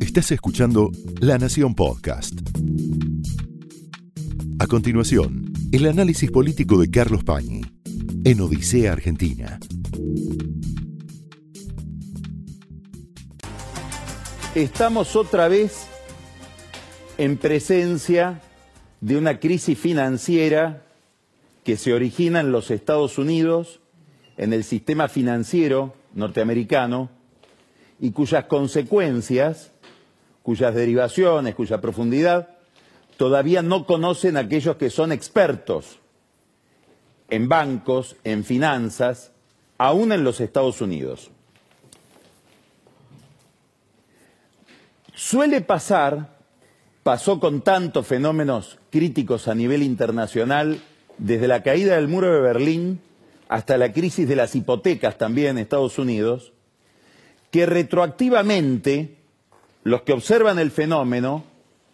Estás escuchando La Nación Podcast. A continuación, el análisis político de Carlos Pañi en Odisea Argentina. Estamos otra vez en presencia de una crisis financiera que se origina en los Estados Unidos, en el sistema financiero norteamericano, y cuyas consecuencias, cuyas derivaciones, cuya profundidad, todavía no conocen aquellos que son expertos en bancos, en finanzas, aún en los Estados Unidos. Suele pasar, pasó con tantos fenómenos críticos a nivel internacional, desde la caída del muro de Berlín hasta la crisis de las hipotecas también en Estados Unidos, que retroactivamente los que observan el fenómeno,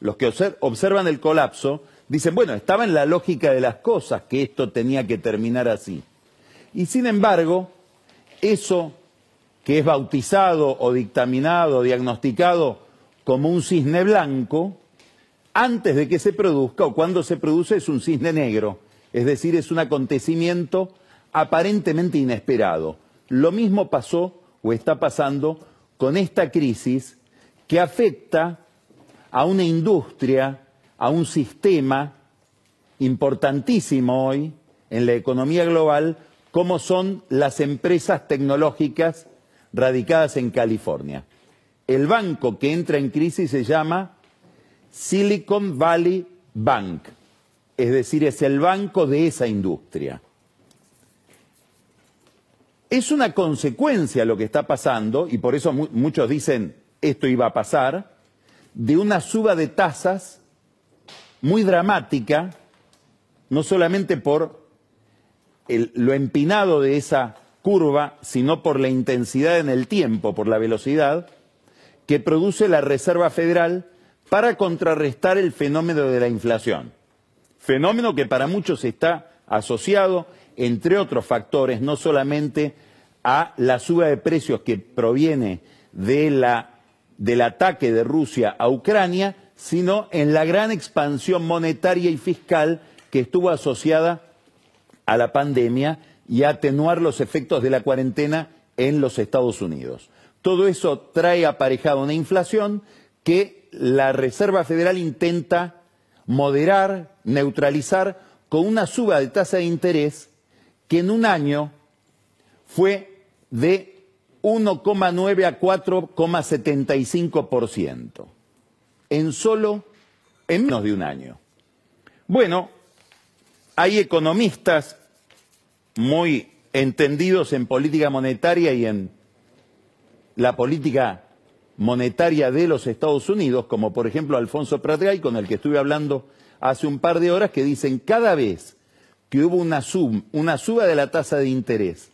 los que observan el colapso, dicen, bueno, estaba en la lógica de las cosas que esto tenía que terminar así. Y sin embargo, eso que es bautizado o dictaminado, diagnosticado como un cisne blanco, antes de que se produzca o cuando se produce es un cisne negro, es decir, es un acontecimiento aparentemente inesperado. Lo mismo pasó o está pasando con esta crisis que afecta a una industria, a un sistema importantísimo hoy en la economía global, como son las empresas tecnológicas radicadas en California. El banco que entra en crisis se llama Silicon Valley Bank, es decir, es el banco de esa industria. Es una consecuencia lo que está pasando, y por eso muchos dicen esto iba a pasar, de una suba de tasas muy dramática, no solamente por lo empinado de esa curva, sino por la intensidad en el tiempo, por la velocidad, que produce la Reserva Federal para contrarrestar el fenómeno de la inflación. Fenómeno que para muchos está asociado, entre otros factores, no solamente a la suba de precios que proviene de la del ataque de Rusia a Ucrania, sino en la gran expansión monetaria y fiscal que estuvo asociada a la pandemia y a atenuar los efectos de la cuarentena en los Estados Unidos. Todo eso trae aparejado una inflación que la Reserva Federal intenta moderar, neutralizar con una suba de tasa de interés que en un año fue de 1,9 a 4,75%. En solo, en menos de un año. Bueno, hay economistas muy entendidos en política monetaria y en la política monetaria de los Estados Unidos, como por ejemplo Alfonso Pratgay, con el que estuve hablando hace un par de horas, que dicen cada vez que hubo una, suba de la tasa de interés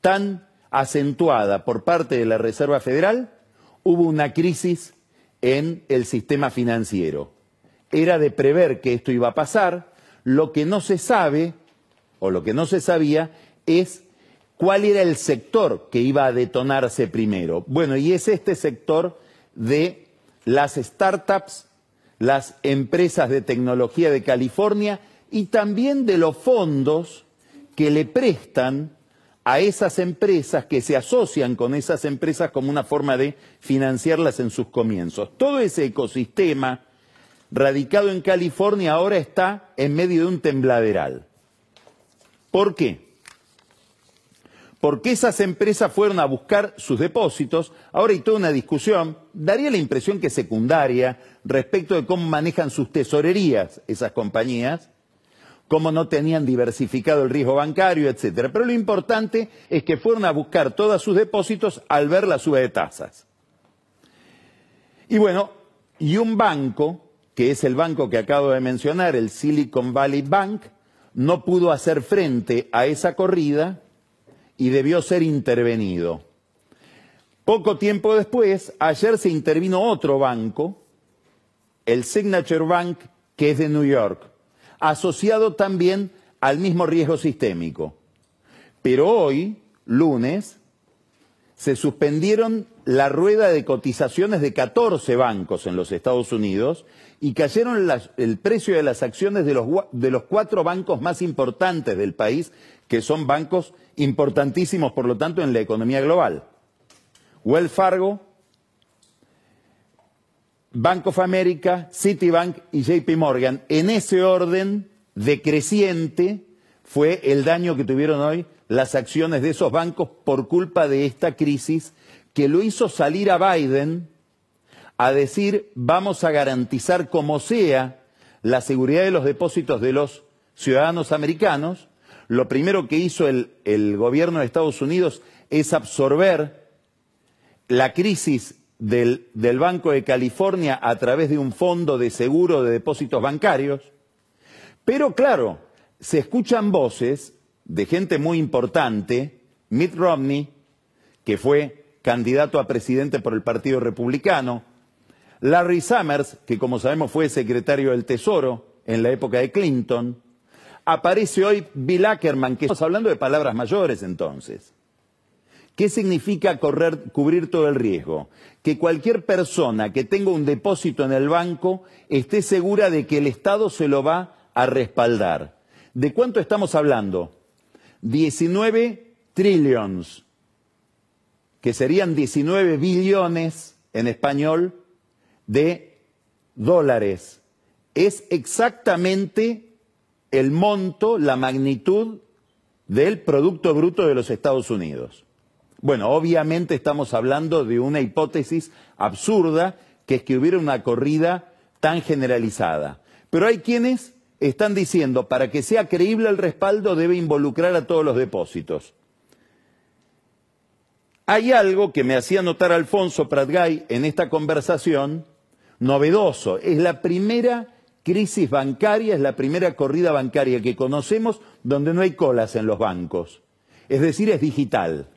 tan acentuada por parte de la Reserva Federal, hubo una crisis en el sistema financiero. Era de prever que esto iba a pasar, lo que no se sabe, o lo que no se sabía, es cuál era el sector que iba a detonarse primero. Bueno, y es este sector de las startups, las empresas de tecnología de California y también de los fondos que le prestan a esas empresas que se asocian con esas empresas como una forma de financiarlas en sus comienzos. Todo ese ecosistema radicado en California ahora está en medio de un tembladeral. ¿Por qué? Porque esas empresas fueron a buscar sus depósitos, ahora hay toda una discusión, daría la impresión que secundaria, respecto de cómo manejan sus tesorerías esas compañías, cómo no tenían diversificado el riesgo bancario, etcétera. Pero lo importante es que fueron a buscar todos sus depósitos al ver la suba de tasas. Y bueno, y un banco, que es el banco que acabo de mencionar, el Silicon Valley Bank, no pudo hacer frente a esa corrida y debió ser intervenido. Poco tiempo después, ayer se intervino otro banco, el Signature Bank, que es de New York asociado también al mismo riesgo sistémico. Pero hoy, lunes, se suspendieron la rueda de cotizaciones de 14 bancos en los Estados Unidos y cayeron el precio de las acciones de los, de los cuatro bancos más importantes del país, que son bancos importantísimos, por lo tanto, en la economía global. Wells Fargo, Bank of America, Citibank y JP Morgan. En ese orden decreciente fue el daño que tuvieron hoy las acciones de esos bancos por culpa de esta crisis que lo hizo salir a Biden a decir vamos a garantizar como sea la seguridad de los depósitos de los ciudadanos americanos. Lo primero que hizo el, el gobierno de Estados Unidos es absorber la crisis del, Banco de California a través de un fondo de seguro de depósitos bancarios. Pero claro, se escuchan voces de gente muy importante, Mitt Romney, que fue candidato a presidente por el Partido Republicano, Larry Summers, que como sabemos fue secretario del Tesoro en la época de Clinton, aparece hoy Bill Ackerman, que estamos hablando de palabras mayores entonces. ¿Qué significa cubrir todo el riesgo? Que cualquier persona que tenga un depósito en el banco esté segura de que el Estado se lo va a respaldar. ¿De cuánto estamos hablando? 19 trillions, que serían 19 billones en español de dólares. Es exactamente el monto, la magnitud del Producto Bruto de los Estados Unidos. Bueno, obviamente estamos hablando de una hipótesis absurda, que es que hubiera una corrida tan generalizada. Pero hay quienes están diciendo, para que sea creíble el respaldo debe involucrar a todos los depósitos. Hay algo que me hacía notar Alfonso Pratgay en esta conversación, novedoso. Es la primera crisis bancaria, es la primera corrida bancaria que conocemos donde no hay colas en los bancos. Es decir, es digital.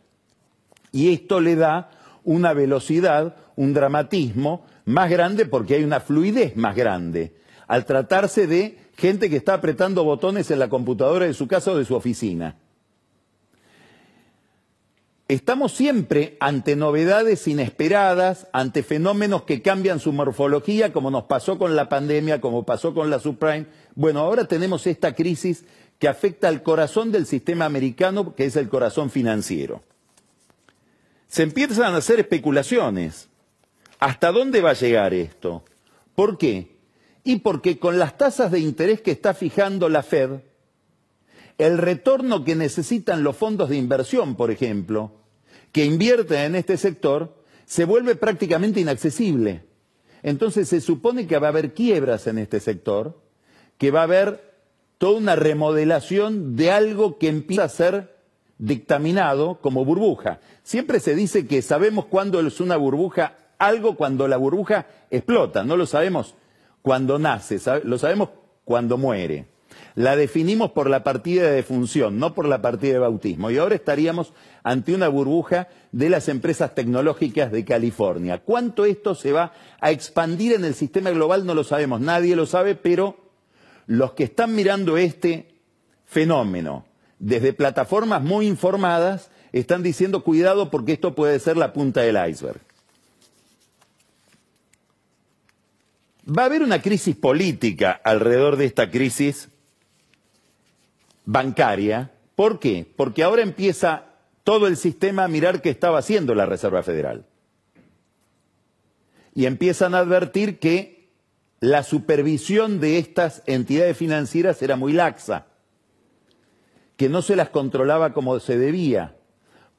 Y esto le da una velocidad, un dramatismo más grande porque hay una fluidez más grande. Al tratarse de gente que está apretando botones en la computadora de su casa o de su oficina. Estamos siempre ante novedades inesperadas, ante fenómenos que cambian su morfología, como nos pasó con la pandemia, como pasó con la subprime. Bueno, ahora tenemos esta crisis que afecta al corazón del sistema americano, que es el corazón financiero. Se empiezan a hacer especulaciones. ¿Hasta dónde va a llegar esto? ¿Por qué? Y porque con las tasas de interés que está fijando la Fed, el retorno que necesitan los fondos de inversión, por ejemplo, que invierten en este sector, se vuelve prácticamente inaccesible. Entonces se supone que va a haber quiebras en este sector, que va a haber toda una remodelación de algo que empieza a ser dictaminado como burbuja. Siempre se dice que sabemos cuándo es una burbuja algo cuando la burbuja explota, no lo sabemos cuando nace, lo sabemos cuando muere. La definimos por la partida de defunción, no por la partida de bautismo. Y ahora estaríamos ante una burbuja de las empresas tecnológicas de California. ¿Cuánto esto se va a expandir en el sistema global? No lo sabemos, nadie lo sabe, pero los que están mirando este fenómeno desde plataformas muy informadas están diciendo cuidado porque esto puede ser la punta del iceberg. Va a haber una crisis política alrededor de esta crisis bancaria. ¿Por qué? Porque ahora empieza todo el sistema a mirar qué estaba haciendo la Reserva Federal. Y empiezan a advertir que la supervisión de estas entidades financieras era muy laxa, que no se las controlaba como se debía.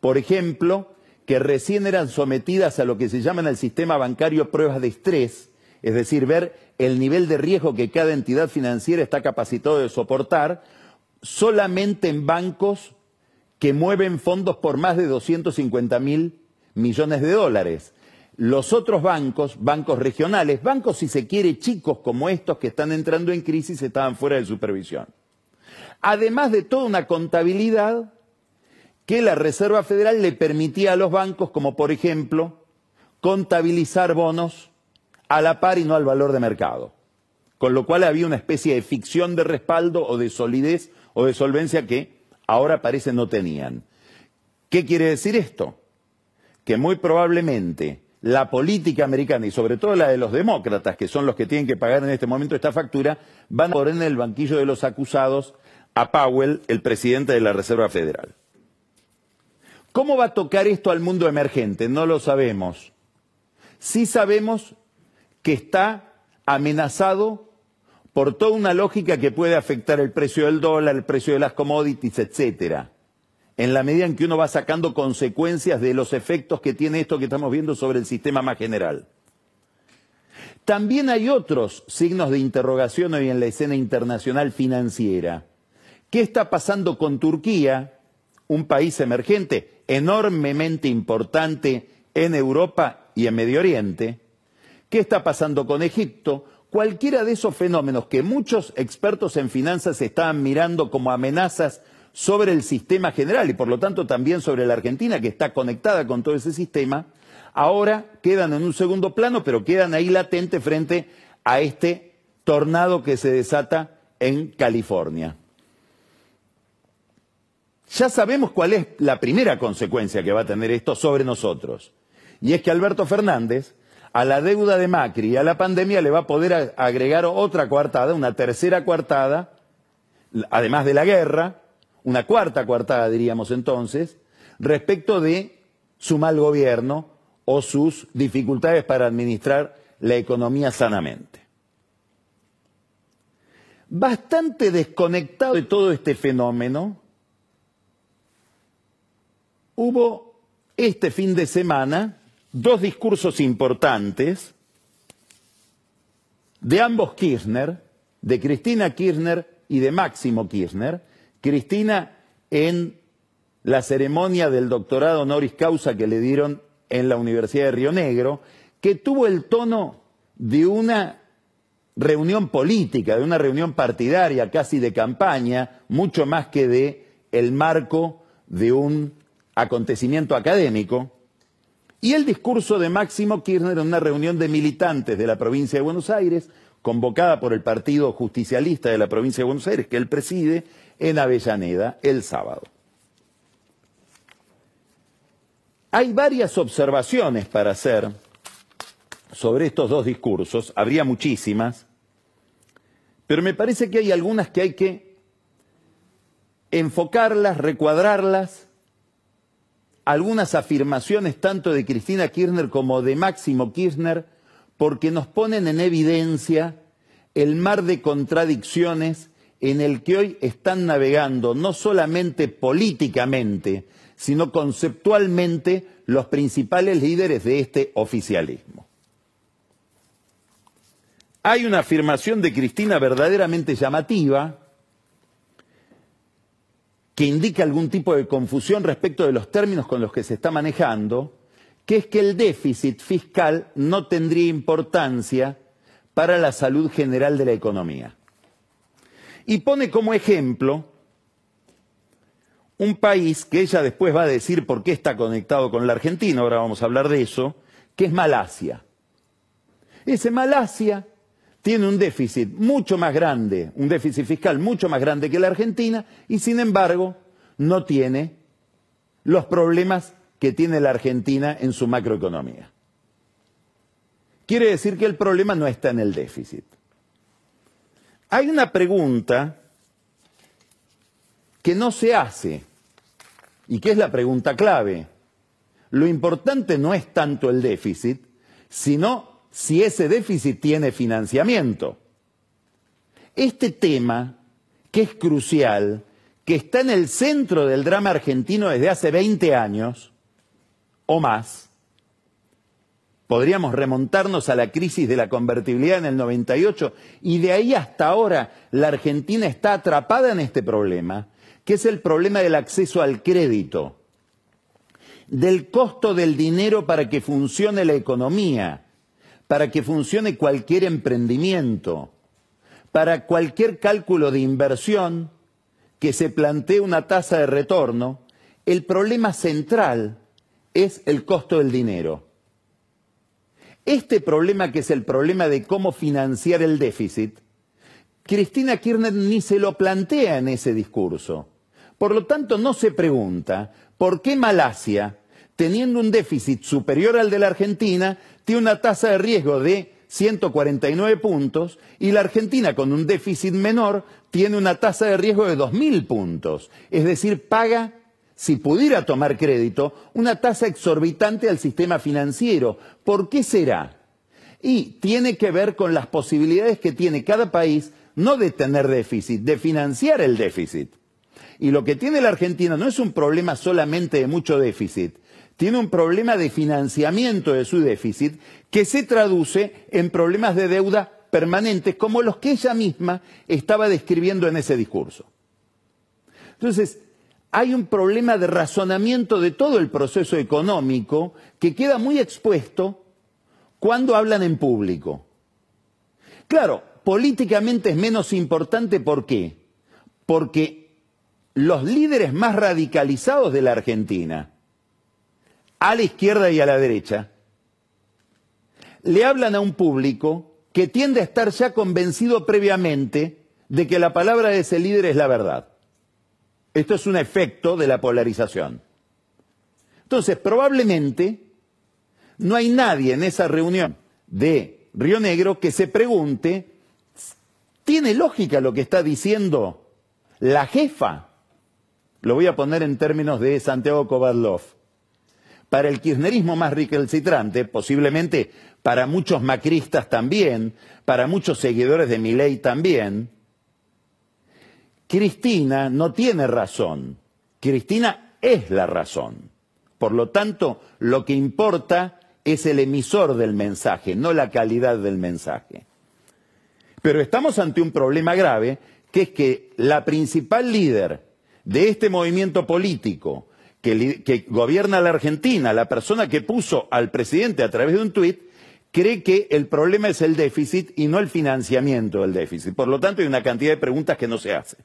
Por ejemplo, que recién eran sometidas a lo que se llama en el sistema bancario pruebas de estrés, es decir, ver el nivel de riesgo que cada entidad financiera está capacitado de soportar, solamente en bancos que mueven fondos por más de 250 mil millones de dólares. Los otros bancos, bancos regionales, bancos si se quiere chicos como estos que están entrando en crisis, estaban fuera de supervisión. Además de toda una contabilidad que la Reserva Federal le permitía a los bancos, como por ejemplo, contabilizar bonos a la par y no al valor de mercado. Con lo cual había una especie de ficción de respaldo o de solidez o de solvencia que ahora parece no tenían. ¿Qué quiere decir esto? que muy probablemente la política americana y sobre todo la de los demócratas, que son los que tienen que pagar en este momento esta factura, van a poner en el banquillo de los acusados a Powell, el presidente de la Reserva Federal. ¿Cómo va a tocar esto al mundo emergente? No lo sabemos. Sí sabemos que está amenazado por toda una lógica que puede afectar el precio del dólar, el precio de las commodities, etcétera, en la medida en que uno va sacando consecuencias de los efectos que tiene esto que estamos viendo sobre el sistema más general. También hay otros signos de interrogación hoy en la escena internacional financiera. ¿Qué está pasando con Turquía, un país emergente enormemente importante en Europa y en Medio Oriente? ¿Qué está pasando con Egipto? Cualquiera de esos fenómenos que muchos expertos en finanzas estaban mirando como amenazas sobre el sistema general y por lo tanto también sobre la Argentina que está conectada con todo ese sistema, ahora quedan en un segundo plano, pero quedan ahí latentes frente a este tornado que se desata en California. Ya sabemos cuál es la primera consecuencia que va a tener esto sobre nosotros. Y es que Alberto Fernández a la deuda de Macri y a la pandemia le va a poder agregar otra coartada, una tercera coartada, además de la guerra, una cuarta coartada diríamos entonces, respecto de su mal gobierno o sus dificultades para administrar la economía sanamente. Bastante desconectado de todo este fenómeno, hubo este fin de semana dos discursos importantes de ambos Kirchner, de Cristina Kirchner y de Máximo Kirchner. Cristina en la ceremonia del doctorado honoris causa que le dieron en la Universidad de Río Negro, que tuvo el tono de una reunión política, de una reunión partidaria, casi de campaña, mucho más que de el marco de un acontecimiento académico, y el discurso de Máximo Kirchner en una reunión de militantes de la provincia de Buenos Aires, convocada por el Partido Justicialista de la provincia de Buenos Aires, que él preside, en Avellaneda el sábado. Hay varias observaciones para hacer sobre estos dos discursos, habría muchísimas, pero me parece que hay algunas que hay que enfocarlas, recuadrarlas algunas afirmaciones tanto de Cristina Kirchner como de Máximo Kirchner porque nos ponen en evidencia el mar de contradicciones en el que hoy están navegando no solamente políticamente, sino conceptualmente los principales líderes de este oficialismo. Hay una afirmación de Cristina verdaderamente llamativa, que indica algún tipo de confusión respecto de los términos con los que se está manejando, que es que el déficit fiscal no tendría importancia para la salud general de la economía. Y pone como ejemplo un país que ella después va a decir por qué está conectado con la Argentina, ahora vamos a hablar de eso, que es Malasia. Ese Malasia tiene un déficit mucho más grande, un déficit fiscal mucho más grande que la Argentina y sin embargo no tiene los problemas que tiene la Argentina en su macroeconomía. Quiere decir que el problema no está en el déficit. Hay una pregunta que no se hace y que es la pregunta clave. Lo importante no es tanto el déficit, sino si ese déficit tiene financiamiento. Este tema, que es crucial, que está en el centro del drama argentino desde hace 20 años o más, podríamos remontarnos a la crisis de la convertibilidad en el 98 y de ahí hasta ahora la Argentina está atrapada en este problema, que es el problema del acceso al crédito, del costo del dinero para que funcione la economía para que funcione cualquier emprendimiento, para cualquier cálculo de inversión que se plantee una tasa de retorno, el problema central es el costo del dinero. Este problema, que es el problema de cómo financiar el déficit, Cristina Kirchner ni se lo plantea en ese discurso. Por lo tanto, no se pregunta por qué Malasia teniendo un déficit superior al de la Argentina, tiene una tasa de riesgo de 149 puntos y la Argentina con un déficit menor tiene una tasa de riesgo de 2.000 puntos. Es decir, paga, si pudiera tomar crédito, una tasa exorbitante al sistema financiero. ¿Por qué será? Y tiene que ver con las posibilidades que tiene cada país no de tener déficit, de financiar el déficit. Y lo que tiene la Argentina no es un problema solamente de mucho déficit, tiene un problema de financiamiento de su déficit que se traduce en problemas de deuda permanentes como los que ella misma estaba describiendo en ese discurso. Entonces, hay un problema de razonamiento de todo el proceso económico que queda muy expuesto cuando hablan en público. Claro, políticamente es menos importante, ¿por qué? Porque los líderes más radicalizados de la Argentina, a la izquierda y a la derecha, le hablan a un público que tiende a estar ya convencido previamente de que la palabra de ese líder es la verdad. Esto es un efecto de la polarización. Entonces, probablemente no hay nadie en esa reunión de Río Negro que se pregunte, ¿tiene lógica lo que está diciendo la jefa? Lo voy a poner en términos de Santiago Kovadlov para el kirchnerismo más recalcitrante, posiblemente para muchos macristas también, para muchos seguidores de Milei también, Cristina no tiene razón. Cristina es la razón. Por lo tanto, lo que importa es el emisor del mensaje, no la calidad del mensaje. Pero estamos ante un problema grave, que es que la principal líder de este movimiento político, que, gobierna la Argentina, la persona que puso al presidente a través de un tuit, cree que el problema es el déficit y no el financiamiento del déficit. Por lo tanto, hay una cantidad de preguntas que no se hacen.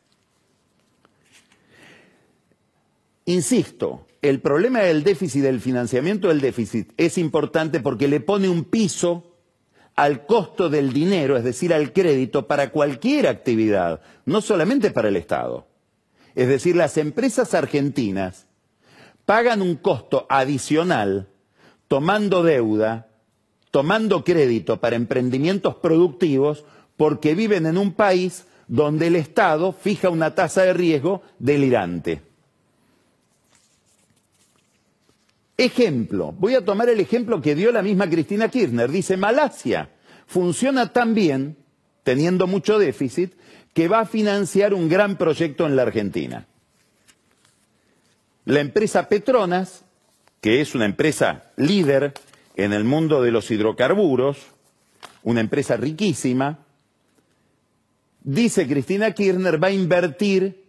Insisto, el problema del déficit, del financiamiento del déficit, es importante porque le pone un piso al costo del dinero, es decir, al crédito para cualquier actividad, no solamente para el Estado. Es decir, las empresas argentinas pagan un costo adicional tomando deuda, tomando crédito para emprendimientos productivos, porque viven en un país donde el Estado fija una tasa de riesgo delirante. Ejemplo, voy a tomar el ejemplo que dio la misma Cristina Kirchner. Dice, Malasia funciona tan bien, teniendo mucho déficit, que va a financiar un gran proyecto en la Argentina. La empresa Petronas, que es una empresa líder en el mundo de los hidrocarburos, una empresa riquísima, dice Cristina Kirchner, va a invertir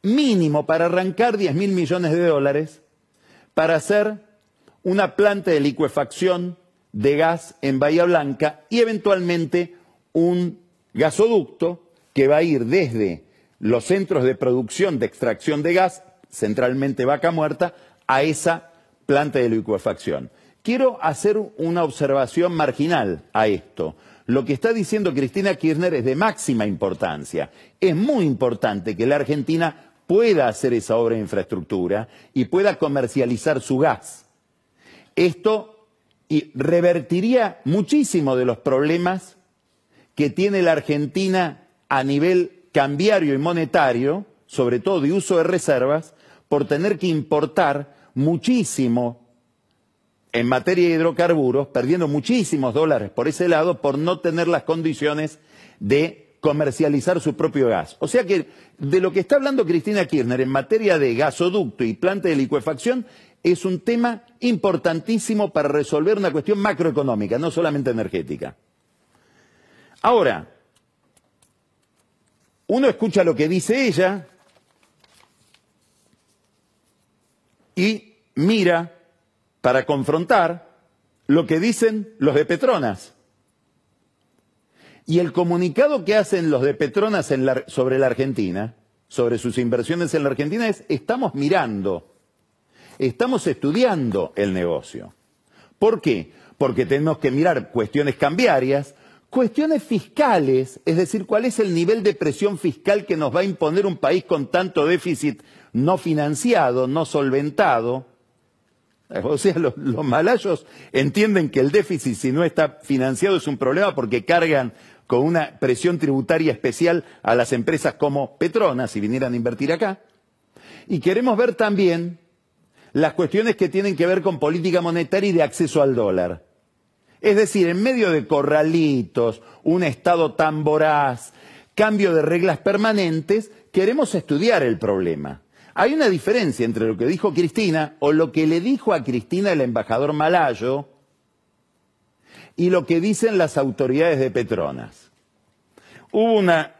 mínimo para arrancar 10 mil millones de dólares para hacer una planta de licuefacción de gas en Bahía Blanca y eventualmente un gasoducto que va a ir desde los centros de producción de extracción de gas centralmente vaca muerta, a esa planta de licuefacción. Quiero hacer una observación marginal a esto. Lo que está diciendo Cristina Kirchner es de máxima importancia. Es muy importante que la Argentina pueda hacer esa obra de infraestructura y pueda comercializar su gas. Esto revertiría muchísimo de los problemas que tiene la Argentina a nivel cambiario y monetario, sobre todo de uso de reservas, por tener que importar muchísimo en materia de hidrocarburos, perdiendo muchísimos dólares por ese lado por no tener las condiciones de comercializar su propio gas. O sea que de lo que está hablando Cristina Kirchner en materia de gasoducto y planta de licuefacción es un tema importantísimo para resolver una cuestión macroeconómica, no solamente energética. Ahora, uno escucha lo que dice ella, y mira para confrontar lo que dicen los de Petronas. Y el comunicado que hacen los de Petronas sobre la Argentina, sobre sus inversiones en la Argentina, es estamos mirando, estamos estudiando el negocio. ¿Por qué? Porque tenemos que mirar cuestiones cambiarias, cuestiones fiscales, es decir, cuál es el nivel de presión fiscal que nos va a imponer un país con tanto déficit no financiado, no solventado. O sea, los, los, malayos entienden que el déficit, si no está financiado, es un problema porque cargan con una presión tributaria especial a las empresas como Petronas, si vinieran a invertir acá. Y queremos ver también las cuestiones que tienen que ver con política monetaria y de acceso al dólar. Es decir, en medio de corralitos, un Estado tan voraz, cambio de reglas permanentes, queremos estudiar el problema. Hay una diferencia entre lo que dijo Cristina o lo que le dijo a Cristina el embajador malayo y lo que dicen las autoridades de Petronas. Hubo una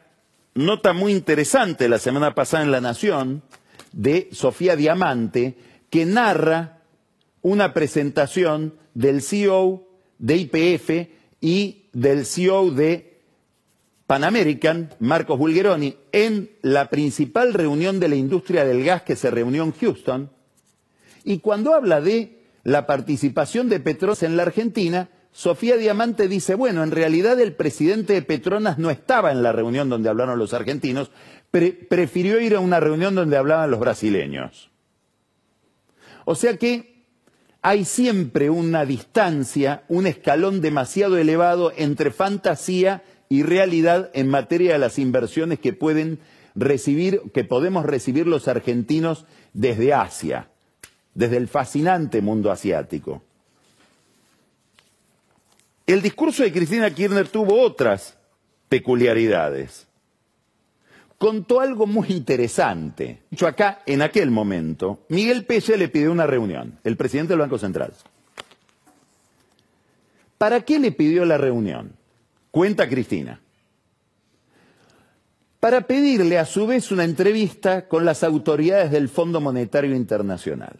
nota muy interesante la semana pasada en La Nación de Sofía Diamante que narra una presentación del CEO de IPF y del CEO de Pan American, Marcos Bulgeroni, en la principal reunión de la industria del gas que se reunió en Houston, y cuando habla de la participación de Petronas en la Argentina, Sofía Diamante dice, bueno, en realidad el presidente de Petronas no estaba en la reunión donde hablaron los argentinos, pre prefirió ir a una reunión donde hablaban los brasileños. O sea que hay siempre una distancia, un escalón demasiado elevado entre fantasía y realidad en materia de las inversiones que pueden recibir, que podemos recibir los argentinos desde Asia, desde el fascinante mundo asiático. El discurso de Cristina Kirchner tuvo otras peculiaridades. Contó algo muy interesante. Dicho acá, en aquel momento, Miguel Pelle le pidió una reunión, el presidente del Banco Central. ¿Para qué le pidió la reunión? Cuenta Cristina. Para pedirle a su vez una entrevista con las autoridades del Fondo Monetario Internacional.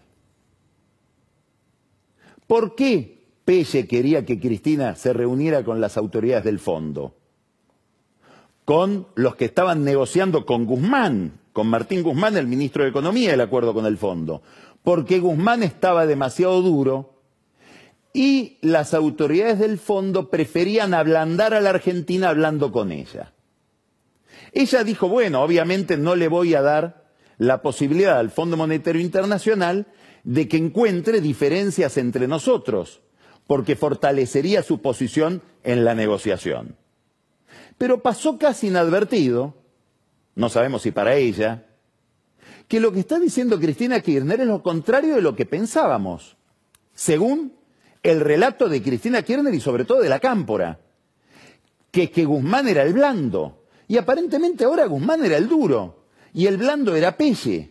¿Por qué Pelle quería que Cristina se reuniera con las autoridades del fondo? Con los que estaban negociando con Guzmán, con Martín Guzmán, el ministro de Economía, el acuerdo con el fondo. Porque Guzmán estaba demasiado duro y las autoridades del fondo preferían ablandar a la Argentina hablando con ella. Ella dijo, bueno, obviamente no le voy a dar la posibilidad al Fondo Monetario Internacional de que encuentre diferencias entre nosotros, porque fortalecería su posición en la negociación. Pero pasó casi inadvertido, no sabemos si para ella, que lo que está diciendo Cristina Kirchner es lo contrario de lo que pensábamos, según el relato de Cristina Kirchner y sobre todo de la Cámpora, que, que Guzmán era el blando, y aparentemente ahora Guzmán era el duro, y el blando era Pelle.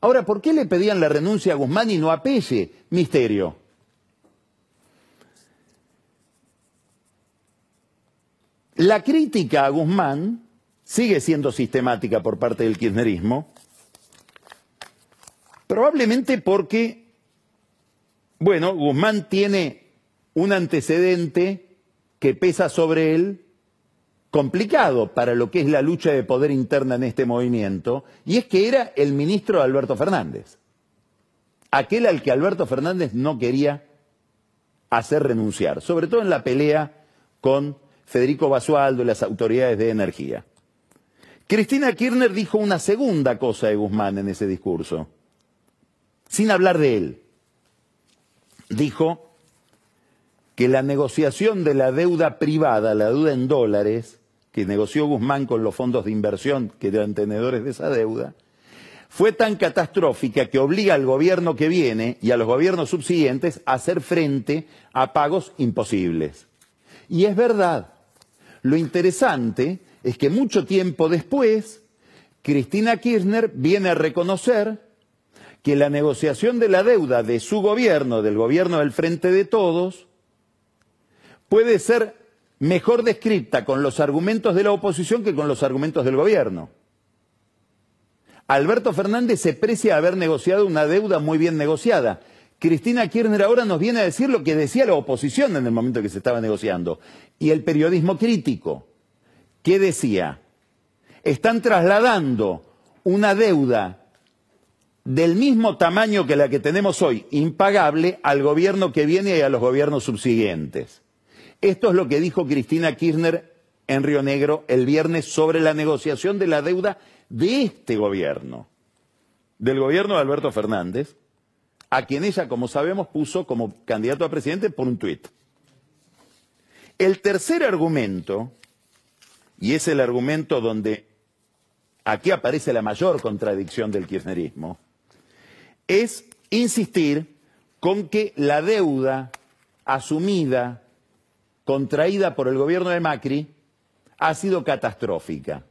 Ahora, ¿por qué le pedían la renuncia a Guzmán y no a Pelle? Misterio. La crítica a Guzmán sigue siendo sistemática por parte del kirchnerismo, probablemente porque bueno, Guzmán tiene un antecedente que pesa sobre él complicado para lo que es la lucha de poder interna en este movimiento, y es que era el ministro Alberto Fernández, aquel al que Alberto Fernández no quería hacer renunciar, sobre todo en la pelea con Federico Basualdo y las autoridades de energía. Cristina Kirchner dijo una segunda cosa de Guzmán en ese discurso, sin hablar de él dijo que la negociación de la deuda privada, la deuda en dólares, que negoció Guzmán con los fondos de inversión que eran tenedores de esa deuda, fue tan catastrófica que obliga al gobierno que viene y a los gobiernos subsiguientes a hacer frente a pagos imposibles. Y es verdad. Lo interesante es que mucho tiempo después, Cristina Kirchner viene a reconocer que la negociación de la deuda de su gobierno, del gobierno del Frente de Todos, puede ser mejor descrita con los argumentos de la oposición que con los argumentos del gobierno. Alberto Fernández se precia haber negociado una deuda muy bien negociada. Cristina Kirchner ahora nos viene a decir lo que decía la oposición en el momento que se estaba negociando. Y el periodismo crítico, ¿qué decía? Están trasladando una deuda del mismo tamaño que la que tenemos hoy, impagable, al gobierno que viene y a los gobiernos subsiguientes. Esto es lo que dijo Cristina Kirchner en Río Negro el viernes sobre la negociación de la deuda de este gobierno, del gobierno de Alberto Fernández, a quien ella, como sabemos, puso como candidato a presidente por un tuit. El tercer argumento, y es el argumento donde aquí aparece la mayor contradicción del kirchnerismo, es insistir con que la deuda asumida, contraída por el gobierno de Macri, ha sido catastrófica.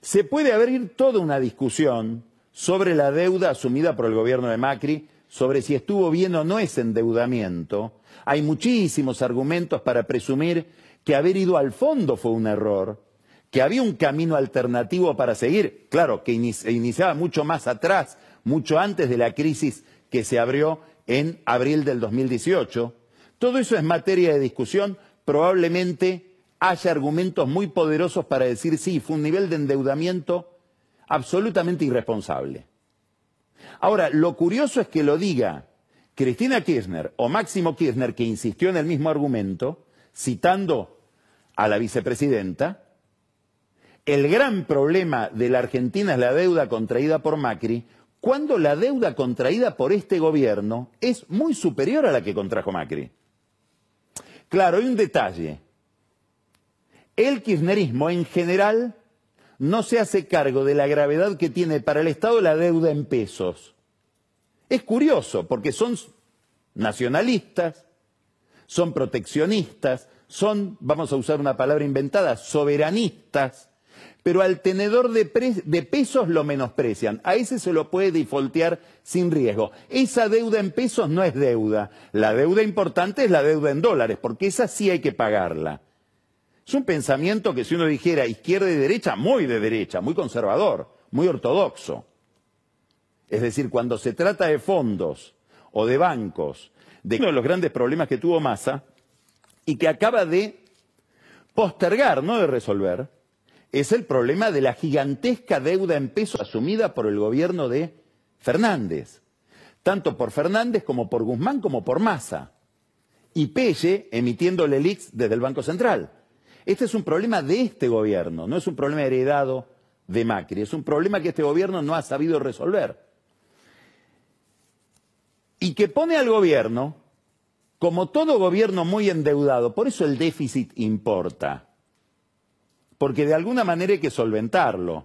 Se puede abrir toda una discusión sobre la deuda asumida por el gobierno de Macri, sobre si estuvo bien o no ese endeudamiento. Hay muchísimos argumentos para presumir que haber ido al fondo fue un error, que había un camino alternativo para seguir, claro, que iniciaba mucho más atrás, mucho antes de la crisis que se abrió en abril del 2018. Todo eso es materia de discusión, probablemente haya argumentos muy poderosos para decir sí, fue un nivel de endeudamiento absolutamente irresponsable. Ahora, lo curioso es que lo diga Cristina Kirchner o Máximo Kirchner, que insistió en el mismo argumento, citando a la vicepresidenta, el gran problema de la Argentina es la deuda contraída por Macri, cuando la deuda contraída por este gobierno es muy superior a la que contrajo Macri. Claro, hay un detalle. El kirchnerismo en general no se hace cargo de la gravedad que tiene para el Estado la deuda en pesos. Es curioso, porque son nacionalistas, son proteccionistas, son, vamos a usar una palabra inventada, soberanistas, pero al tenedor de, pesos lo menosprecian. A ese se lo puede defaultear sin riesgo. Esa deuda en pesos no es deuda. La deuda importante es la deuda en dólares, porque esa sí hay que pagarla. Es un pensamiento que si uno dijera izquierda y derecha, muy de derecha, muy conservador, muy ortodoxo. Es decir, cuando se trata de fondos o de bancos, de uno de los grandes problemas que tuvo Massa y que acaba de postergar, no de resolver, es el problema de la gigantesca deuda en pesos asumida por el gobierno de Fernández, tanto por Fernández como por Guzmán como por Massa, y Pelle emitiendo el ELIX desde el Banco Central. Este es un problema de este gobierno, no es un problema heredado de Macri, es un problema que este gobierno no ha sabido resolver. Y que pone al gobierno, como todo gobierno muy endeudado, por eso el déficit importa, porque de alguna manera hay que solventarlo.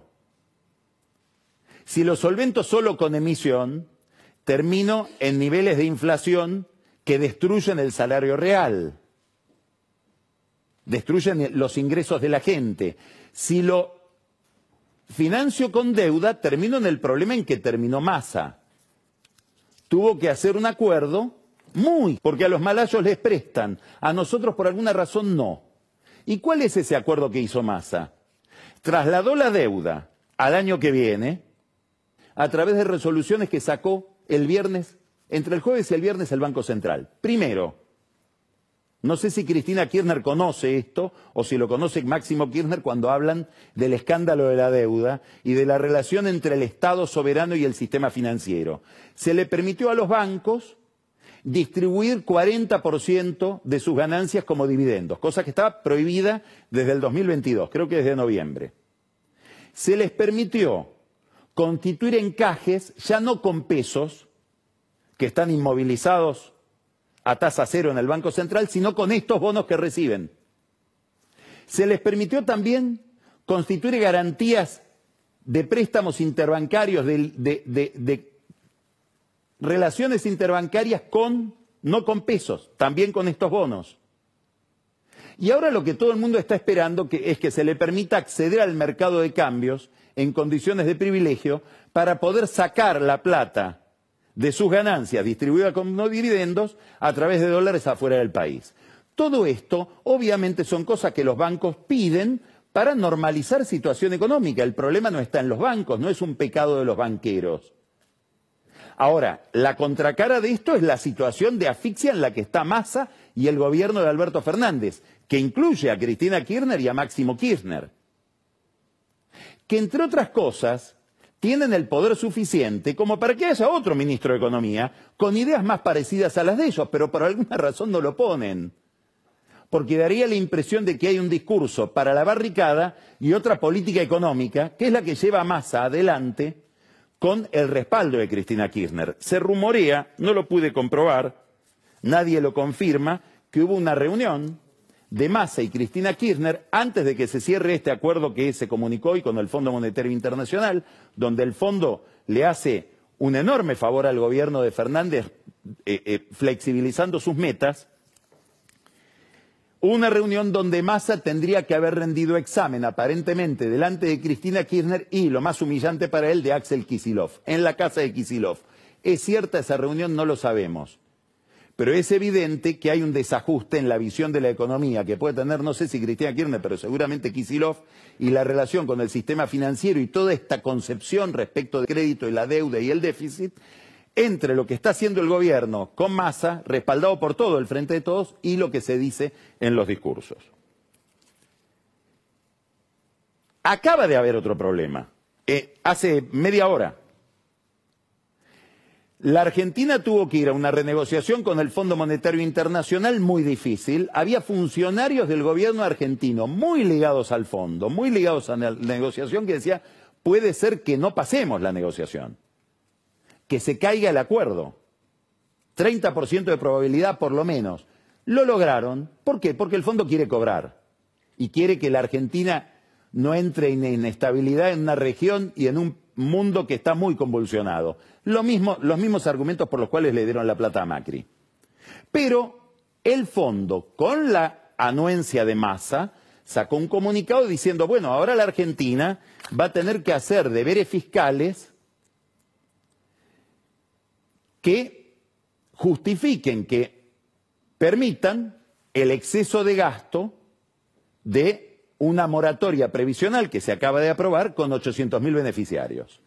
Si lo solvento solo con emisión, termino en niveles de inflación que destruyen el salario real destruyen los ingresos de la gente. Si lo financio con deuda, termino en el problema en que terminó Massa. Tuvo que hacer un acuerdo muy, porque a los malayos les prestan, a nosotros por alguna razón no. ¿Y cuál es ese acuerdo que hizo Massa? Trasladó la deuda al año que viene a través de resoluciones que sacó el viernes, entre el jueves y el viernes el Banco Central. Primero, no sé si Cristina Kirchner conoce esto o si lo conoce Máximo Kirchner cuando hablan del escándalo de la deuda y de la relación entre el Estado soberano y el sistema financiero. Se le permitió a los bancos distribuir 40% de sus ganancias como dividendos, cosa que estaba prohibida desde el 2022, creo que desde noviembre. Se les permitió constituir encajes ya no con pesos, que están inmovilizados a tasa cero en el Banco Central, sino con estos bonos que reciben. Se les permitió también constituir garantías de préstamos interbancarios, de, relaciones interbancarias con, no con pesos, también con estos bonos. Y ahora lo que todo el mundo está esperando es que se le permita acceder al mercado de cambios en condiciones de privilegio para poder sacar la plata de sus ganancias distribuidas como dividendos a través de dólares afuera del país. Todo esto, obviamente, son cosas que los bancos piden para normalizar situación económica. El problema no está en los bancos, no es un pecado de los banqueros. Ahora, la contracara de esto es la situación de asfixia en la que está Massa y el gobierno de Alberto Fernández, que incluye a Cristina Kirchner y a Máximo Kirchner. Que entre otras cosas, tienen el poder suficiente como para que haya otro ministro de Economía con ideas más parecidas a las de ellos, pero por alguna razón no lo ponen. Porque daría la impresión de que hay un discurso para la barricada y otra política económica, que es la que lleva a Massa adelante con el respaldo de Cristina Kirchner. Se rumorea, no lo pude comprobar, nadie lo confirma, que hubo una reunión de Massa y Cristina Kirchner antes de que se cierre este acuerdo que se comunicó hoy con el Fondo Monetario Internacional, donde el fondo le hace un enorme favor al gobierno de Fernández eh, eh, flexibilizando sus metas, una reunión donde Massa tendría que haber rendido examen aparentemente delante de Cristina Kirchner y, lo más humillante para él, de Axel Kisilov, en la casa de Kisilov. ¿Es cierta esa reunión? No lo sabemos. Pero es evidente que hay un desajuste en la visión de la economía que puede tener, no sé si Cristina Kirchner, pero seguramente Kisilov, y la relación con el sistema financiero y toda esta concepción respecto del crédito y la deuda y el déficit, entre lo que está haciendo el gobierno con masa, respaldado por todo el Frente de Todos, y lo que se dice en los discursos. Acaba de haber otro problema. Eh, hace media hora la Argentina tuvo que ir a una renegociación con el Fondo Monetario Internacional muy difícil. Había funcionarios del gobierno argentino muy ligados al fondo, muy ligados a la negociación que decía, puede ser que no pasemos la negociación, que se caiga el acuerdo. 30% de probabilidad por lo menos. Lo lograron. ¿Por qué? Porque el fondo quiere cobrar y quiere que la Argentina no entre en inestabilidad en una región y en un mundo que está muy convulsionado. Los mismos argumentos por los cuales le dieron la plata a Macri. Pero el fondo, con la anuencia de masa, sacó un comunicado diciendo, bueno, ahora la Argentina va a tener que hacer deberes fiscales que justifiquen, que permitan el exceso de gasto de una moratoria previsional que se acaba de aprobar con 800.000 beneficiarios.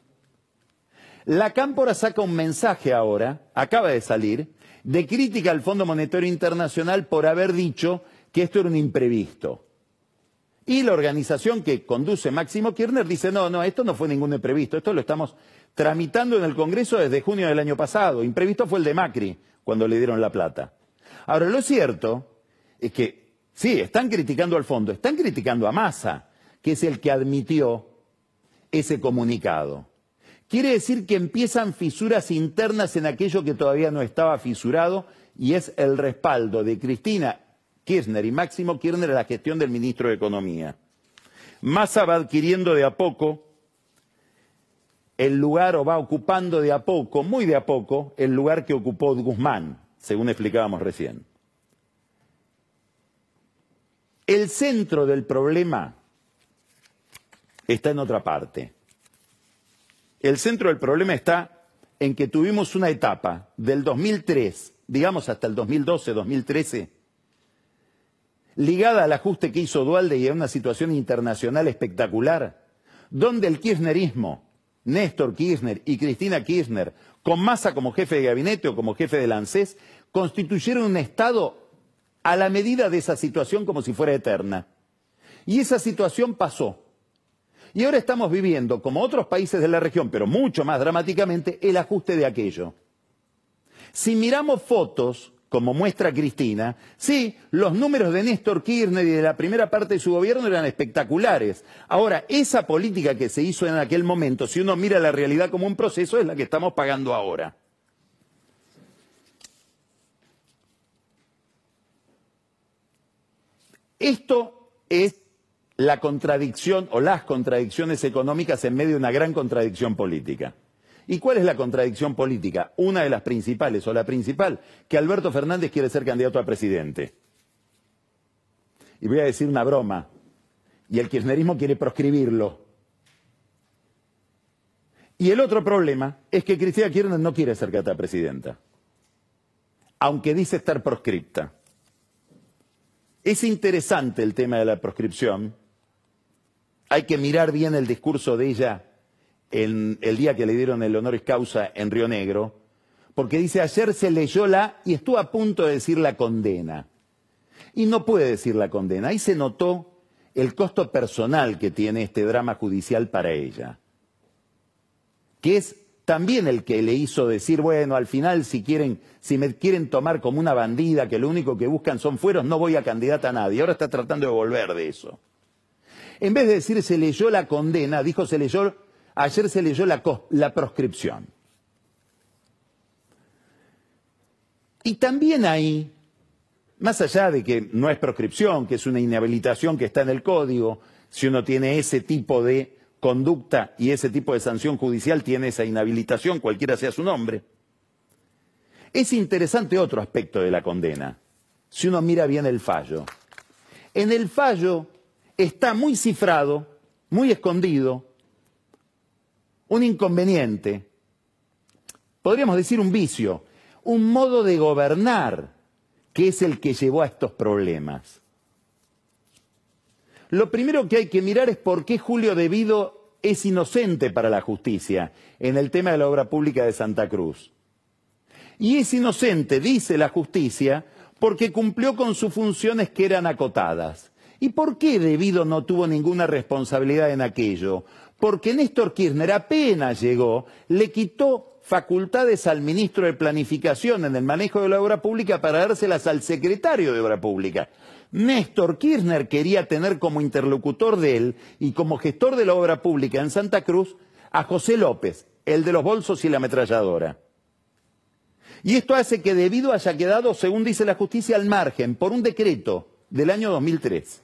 La Cámpora saca un mensaje ahora, acaba de salir, de crítica al Fondo Monetario Internacional por haber dicho que esto era un imprevisto. Y la organización que conduce Máximo Kirchner dice, no, no, esto no fue ningún imprevisto, esto lo estamos tramitando en el Congreso desde junio del año pasado. Imprevisto fue el de Macri, cuando le dieron la plata. Ahora, lo cierto es que Sí, están criticando al fondo, están criticando a Massa, que es el que admitió ese comunicado. Quiere decir que empiezan fisuras internas en aquello que todavía no estaba fisurado y es el respaldo de Cristina Kirchner y Máximo Kirchner a la gestión del ministro de Economía. Massa va adquiriendo de a poco el lugar o va ocupando de a poco, muy de a poco, el lugar que ocupó Guzmán, según explicábamos recién. El centro del problema está en otra parte. El centro del problema está en que tuvimos una etapa del 2003, digamos hasta el 2012, 2013, ligada al ajuste que hizo Dualde y a una situación internacional espectacular, donde el kirchnerismo, Néstor Kirchner y Cristina Kirchner, con Massa como jefe de gabinete o como jefe del ANSES, constituyeron un Estado a la medida de esa situación como si fuera eterna. Y esa situación pasó. Y ahora estamos viviendo, como otros países de la región, pero mucho más dramáticamente, el ajuste de aquello. Si miramos fotos, como muestra Cristina, sí, los números de Néstor Kirchner y de la primera parte de su gobierno eran espectaculares. Ahora, esa política que se hizo en aquel momento, si uno mira la realidad como un proceso, es la que estamos pagando ahora. Esto es la contradicción o las contradicciones económicas en medio de una gran contradicción política. ¿Y cuál es la contradicción política? Una de las principales, o la principal, que Alberto Fernández quiere ser candidato a presidente. Y voy a decir una broma. Y el kirchnerismo quiere proscribirlo. Y el otro problema es que Cristina Kirchner no quiere ser candidata a presidenta. Aunque dice estar proscripta. Es interesante el tema de la proscripción. Hay que mirar bien el discurso de ella el día que le dieron el honoris causa en Río Negro, porque dice, ayer se leyó la y estuvo a punto de decir la condena. Y no puede decir la condena. Ahí se notó el costo personal que tiene este drama judicial para ella, que es también el que le hizo decir, bueno, al final si quieren, si me quieren tomar como una bandida, que lo único que buscan son fueros, no voy a candidata a nadie. Ahora está tratando de volver de eso. En vez de decir se leyó la condena, dijo se leyó ayer se leyó la, proscripción. Y también ahí, más allá de que no es proscripción, que es una inhabilitación que está en el código, si uno tiene ese tipo de conducta y ese tipo de sanción judicial, tiene esa inhabilitación, cualquiera sea su nombre. Es interesante otro aspecto de la condena, si uno mira bien el fallo. En el fallo está muy cifrado, muy escondido, un inconveniente, podríamos decir un vicio, un modo de gobernar que es el que llevó a estos problemas. Lo primero que hay que mirar es por qué Julio Devido es inocente para la justicia en el tema de la obra pública de Santa Cruz. Y es inocente, dice la justicia, porque cumplió con sus funciones que eran acotadas. ¿Y por qué Devido no tuvo ninguna responsabilidad en aquello? Porque Néstor Kirchner apenas llegó, le quitó facultades al ministro de Planificación en el manejo de la obra pública para dárselas al secretario de Obra Pública. Néstor Kirchner quería tener como interlocutor de él y como gestor de la obra pública en Santa Cruz a José López, el de los bolsos y la ametralladora. Y esto hace que debido haya quedado, según dice la justicia, al margen por un decreto del año 2003.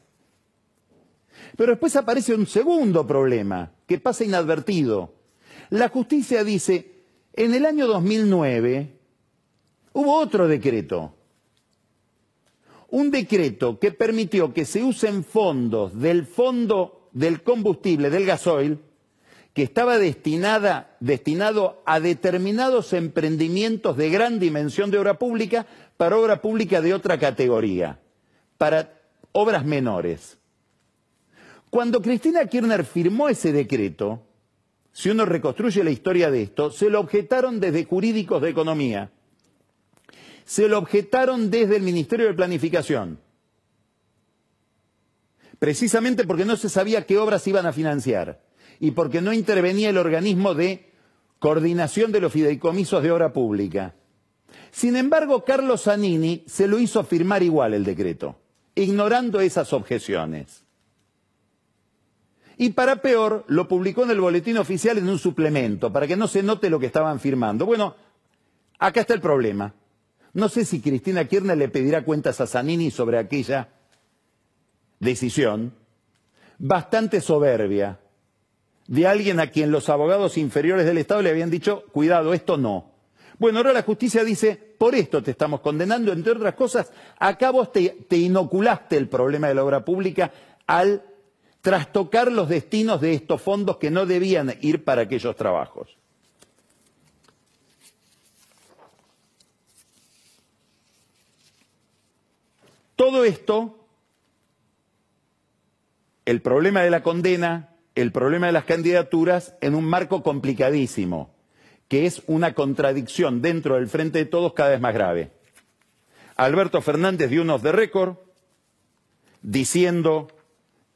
Pero después aparece un segundo problema que pasa inadvertido. La justicia dice, en el año 2009 hubo otro decreto, un decreto que permitió que se usen fondos del fondo del combustible, del gasoil, que estaba destinada, destinado a determinados emprendimientos de gran dimensión de obra pública para obra pública de otra categoría, para obras menores. Cuando Cristina Kirchner firmó ese decreto, si uno reconstruye la historia de esto, se lo objetaron desde jurídicos de economía, se lo objetaron desde el Ministerio de Planificación, precisamente porque no se sabía qué obras iban a financiar y porque no intervenía el organismo de coordinación de los fideicomisos de obra pública. Sin embargo, Carlos Zanini se lo hizo firmar igual el decreto, ignorando esas objeciones. Y para peor, lo publicó en el boletín oficial en un suplemento, para que no se note lo que estaban firmando. Bueno, acá está el problema. No sé si Cristina Kirchner le pedirá cuentas a Zanini sobre aquella decisión, bastante soberbia, de alguien a quien los abogados inferiores del Estado le habían dicho, cuidado, esto no. Bueno, ahora la justicia dice, por esto te estamos condenando, entre otras cosas, acá vos te, te inoculaste el problema de la obra pública al trastocar los destinos de estos fondos que no debían ir para aquellos trabajos. Todo esto, el problema de la condena, el problema de las candidaturas, en un marco complicadísimo, que es una contradicción dentro del Frente de Todos cada vez más grave. Alberto Fernández dio unos de récord diciendo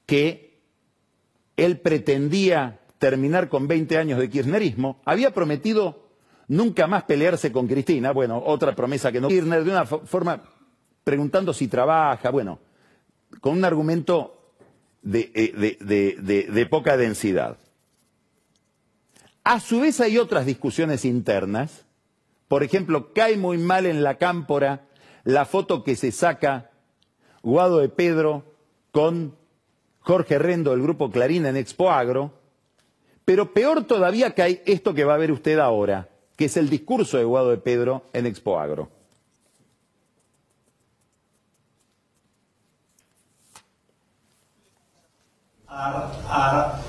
que él pretendía terminar con 20 años de kirchnerismo, había prometido nunca más pelearse con Cristina, bueno, otra promesa que no. Kirchner de una forma preguntando si trabaja, bueno, con un argumento eh, de, de poca densidad. A su vez hay otras discusiones internas, por ejemplo, cae muy mal en la cámpora la foto que se saca Guado de Pedro con Jorge Rendo del Grupo Clarín en Expo Agro, pero peor todavía que hay esto que va a ver usted ahora, que es el discurso de Guado de Pedro en Expo Agro.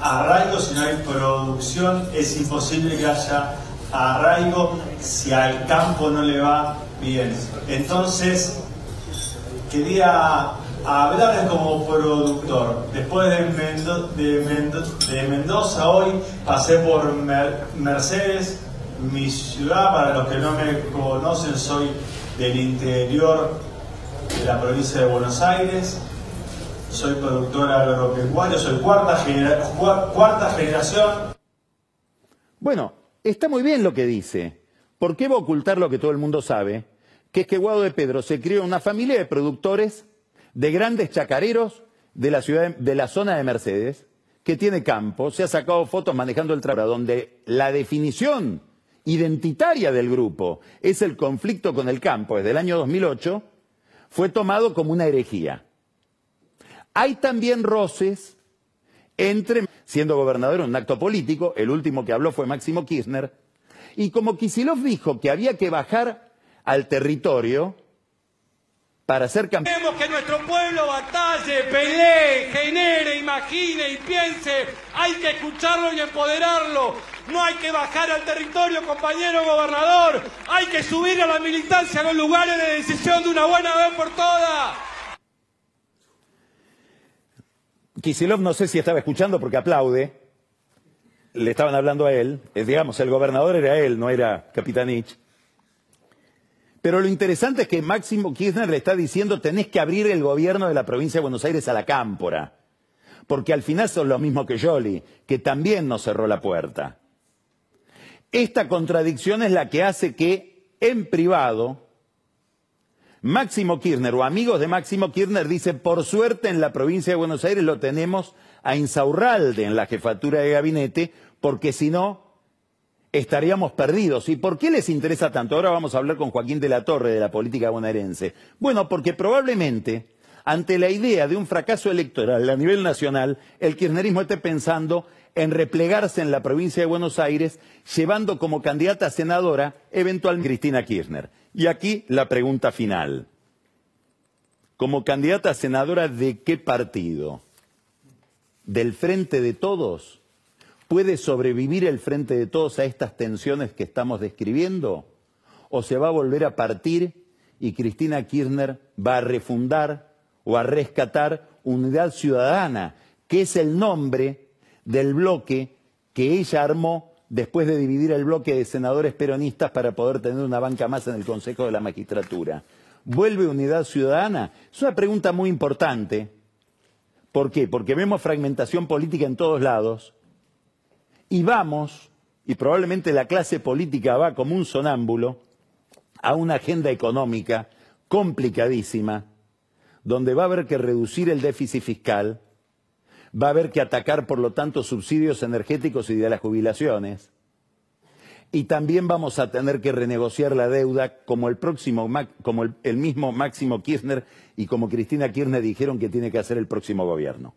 arraigo si no hay producción, es imposible que haya arraigo si al campo no le va bien. Entonces, quería hablar como productor. Después de, Mendoza hoy pasé por Mercedes, mi ciudad, para los que no me conocen, soy del interior de la provincia de Buenos Aires. Soy productor agropecuario, soy cuarta, cuarta generación. Bueno, está muy bien lo que dice. ¿Por qué va a ocultar lo que todo el mundo sabe? Que es que Guado de Pedro se crió en una familia de productores de grandes chacareros de la, ciudad, de la zona de Mercedes, que tiene campo, se ha sacado fotos manejando el trabajo, donde la definición identitaria del grupo es el conflicto con el campo desde el año 2008, fue tomado como una herejía. Hay también roces entre, siendo gobernador en un acto político, el último que habló fue Máximo Kirchner, y como Kisilov dijo que había que bajar al territorio para ser campeón. Queremos que nuestro pueblo batalle, pelee, genere, imagine y piense. Hay que escucharlo y empoderarlo. No hay que bajar al territorio, compañero gobernador. Hay que subir a la militancia a los lugares de decisión de una buena vez por todas. Kisilov no sé si estaba escuchando porque aplaude. Le estaban hablando a él. Eh, digamos, el gobernador era él, no era Capitanich. Pero lo interesante es que Máximo Kirchner le está diciendo tenés que abrir el gobierno de la provincia de Buenos Aires a la cámpora. Porque al final son lo mismo que Jolly, que también nos cerró la puerta. Esta contradicción es la que hace que en privado Máximo Kirchner o amigos de Máximo Kirchner dicen, por suerte en la provincia de Buenos Aires lo tenemos a Insaurralde en la jefatura de gabinete, porque si no, estaríamos perdidos. ¿Y por qué les interesa tanto? Ahora vamos a hablar con Joaquín de la Torre de la política bonaerense. Bueno, porque probablemente ante la idea de un fracaso electoral a nivel nacional, el kirchnerismo esté pensando en replegarse en la provincia de Buenos Aires, llevando como candidata a senadora eventualmente Cristina Kirchner. Y aquí la pregunta final. Como candidata a senadora de qué partido? ¿Del Frente de Todos? ¿Puede sobrevivir el frente de todos a estas tensiones que estamos describiendo? ¿O se va a volver a partir y Cristina Kirchner va a refundar o a rescatar Unidad Ciudadana, que es el nombre del bloque que ella armó después de dividir el bloque de senadores peronistas para poder tener una banca más en el Consejo de la Magistratura? ¿Vuelve Unidad Ciudadana? Es una pregunta muy importante. ¿Por qué? Porque vemos fragmentación política en todos lados y vamos, y probablemente la clase política va como un sonámbulo, a una agenda económica complicadísima, donde va a haber que reducir el déficit fiscal, va a haber que atacar, por lo tanto, subsidios energéticos y de las jubilaciones, y también vamos a tener que renegociar la deuda como el próximo como el, mismo Máximo Kirchner y como Cristina Kirchner dijeron que tiene que hacer el próximo gobierno.